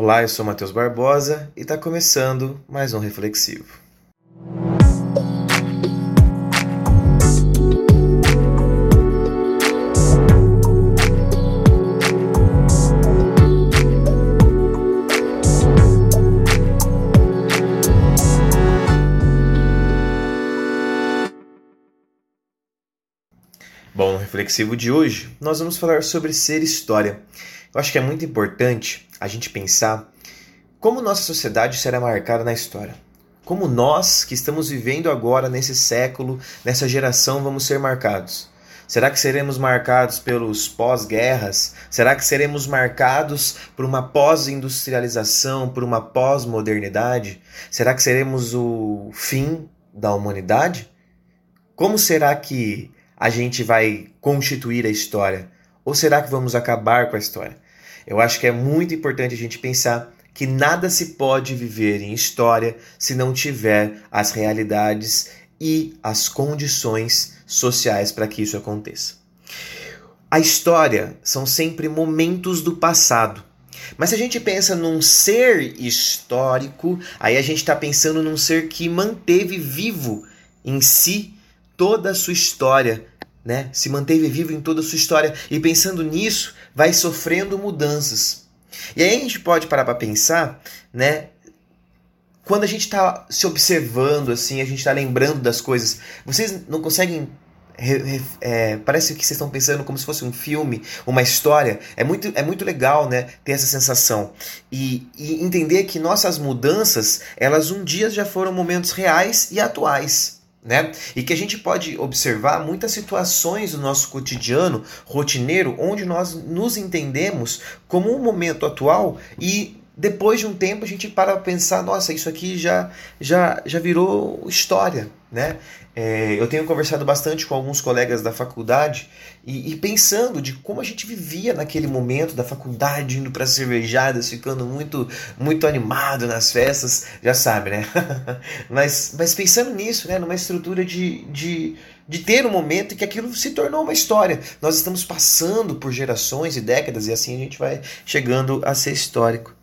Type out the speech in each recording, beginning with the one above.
Olá, eu sou Matheus Barbosa e está começando mais um Reflexivo. Bom, no reflexivo de hoje, nós vamos falar sobre ser história. Eu acho que é muito importante a gente pensar como nossa sociedade será marcada na história. Como nós, que estamos vivendo agora nesse século, nessa geração, vamos ser marcados. Será que seremos marcados pelos pós-guerras? Será que seremos marcados por uma pós-industrialização, por uma pós-modernidade? Será que seremos o fim da humanidade? Como será que a gente vai constituir a história? Ou será que vamos acabar com a história? Eu acho que é muito importante a gente pensar que nada se pode viver em história se não tiver as realidades e as condições sociais para que isso aconteça. A história são sempre momentos do passado. Mas se a gente pensa num ser histórico, aí a gente está pensando num ser que manteve vivo em si toda a sua história, né? Se manteve vivo em toda a sua história e pensando nisso, vai sofrendo mudanças. E aí a gente pode parar para pensar, né? Quando a gente está se observando assim, a gente está lembrando das coisas, vocês não conseguem é, parece que vocês estão pensando como se fosse um filme, uma história. É muito, é muito legal, né? Ter essa sensação e, e entender que nossas mudanças, elas um dia já foram momentos reais e atuais. Né? E que a gente pode observar muitas situações do nosso cotidiano rotineiro onde nós nos entendemos como um momento atual e depois de um tempo a gente para pensar, nossa, isso aqui já já já virou história, né? É, eu tenho conversado bastante com alguns colegas da faculdade e, e, pensando de como a gente vivia naquele momento da faculdade, indo para cervejadas, ficando muito muito animado nas festas, já sabe, né? mas, mas pensando nisso, né? Numa estrutura de, de, de ter um momento em que aquilo se tornou uma história. Nós estamos passando por gerações e décadas e assim a gente vai chegando a ser histórico.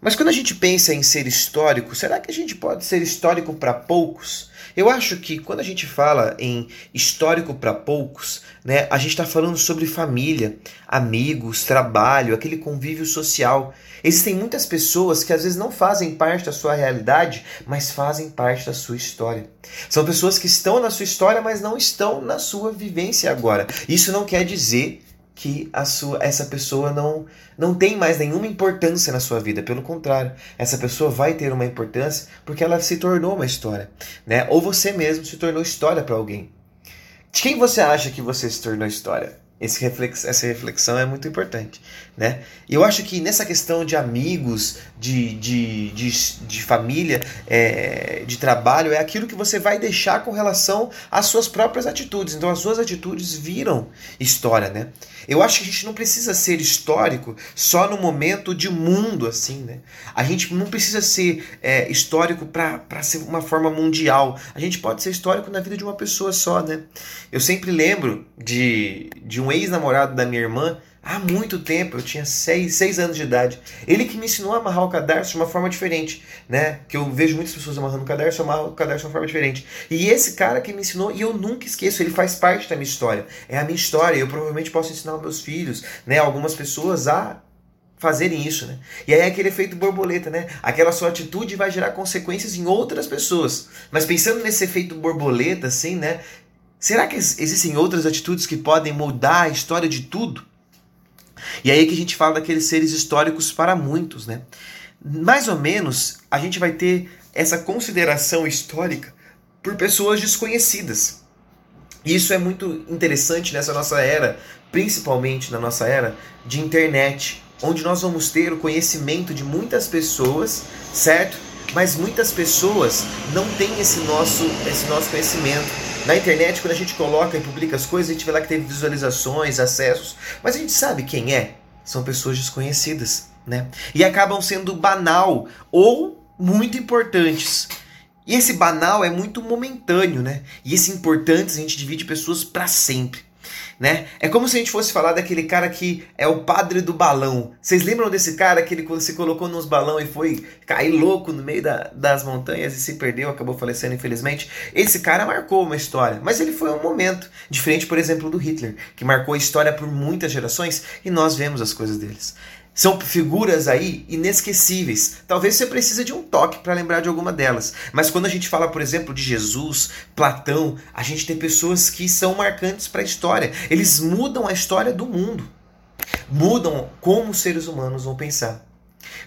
Mas quando a gente pensa em ser histórico, será que a gente pode ser histórico para poucos? Eu acho que quando a gente fala em histórico para poucos, né, a gente está falando sobre família, amigos, trabalho, aquele convívio social. Existem muitas pessoas que às vezes não fazem parte da sua realidade, mas fazem parte da sua história. São pessoas que estão na sua história, mas não estão na sua vivência agora. Isso não quer dizer que a sua, essa pessoa não, não tem mais nenhuma importância na sua vida. Pelo contrário, essa pessoa vai ter uma importância porque ela se tornou uma história. Né? Ou você mesmo se tornou história para alguém. De quem você acha que você se tornou história? Esse reflex, essa reflexão é muito importante, né? E eu acho que nessa questão de amigos, de, de, de, de família, é, de trabalho, é aquilo que você vai deixar com relação às suas próprias atitudes. Então as suas atitudes viram história, né? Eu acho que a gente não precisa ser histórico só no momento de mundo, assim, né? A gente não precisa ser é, histórico para ser uma forma mundial. A gente pode ser histórico na vida de uma pessoa só, né? Eu sempre lembro de, de um ex-namorado da minha irmã há muito tempo, eu tinha 6, seis anos de idade. Ele que me ensinou a amarrar o cadarço de uma forma diferente, né? Que eu vejo muitas pessoas amarrando o cadarço, eu amarro o cadarço de uma forma diferente. E esse cara que me ensinou, e eu nunca esqueço, ele faz parte da minha história. É a minha história, eu provavelmente posso ensinar aos meus filhos, né? Algumas pessoas a fazerem isso, né? E aí é aquele efeito borboleta, né? Aquela sua atitude vai gerar consequências em outras pessoas. Mas pensando nesse efeito borboleta, assim, né? Será que existem outras atitudes que podem mudar a história de tudo? E aí é que a gente fala daqueles seres históricos para muitos, né? Mais ou menos, a gente vai ter essa consideração histórica por pessoas desconhecidas. E isso é muito interessante nessa nossa era, principalmente na nossa era de internet, onde nós vamos ter o conhecimento de muitas pessoas, certo? Mas muitas pessoas não têm esse nosso, esse nosso conhecimento. Na internet, quando a gente coloca e publica as coisas, a gente vê lá que teve visualizações, acessos, mas a gente sabe quem é? São pessoas desconhecidas, né? E acabam sendo banal ou muito importantes. E esse banal é muito momentâneo, né? E esse importante a gente divide pessoas para sempre. Né? É como se a gente fosse falar daquele cara que é o padre do balão. Vocês lembram desse cara que ele se colocou nos balão e foi cair louco no meio da, das montanhas e se perdeu, acabou falecendo infelizmente? Esse cara marcou uma história, mas ele foi um momento, diferente, por exemplo, do Hitler, que marcou a história por muitas gerações e nós vemos as coisas deles. São figuras aí inesquecíveis. Talvez você precise de um toque para lembrar de alguma delas. Mas quando a gente fala, por exemplo, de Jesus, Platão, a gente tem pessoas que são marcantes para a história. Eles mudam a história do mundo. Mudam como os seres humanos vão pensar.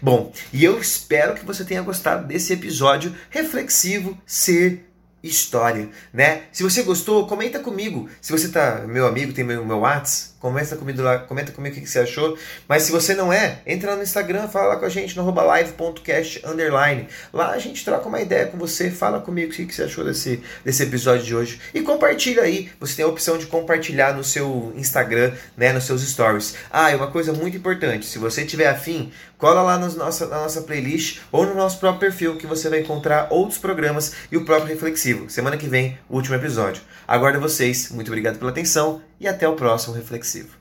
Bom, e eu espero que você tenha gostado desse episódio reflexivo, ser história, né? Se você gostou, comenta comigo. Se você tá meu amigo, tem meu, meu WhatsApp, Comenta comigo lá, comenta comigo o que, você achou. Mas se você não é, entra lá no Instagram, fala lá com a gente no live.cast underline. Lá a gente troca uma ideia com você, fala comigo o que, você achou desse, desse episódio de hoje. E compartilha aí. Você tem a opção de compartilhar no seu Instagram, né, nos seus stories. Ah, e uma coisa muito importante, se você tiver afim, cola lá nos nossa, na nossa playlist ou no nosso próprio perfil que você vai encontrar outros programas e o próprio Reflexivo. Semana que vem, último episódio. Aguardo vocês. Muito obrigado pela atenção e até o próximo reflexivo.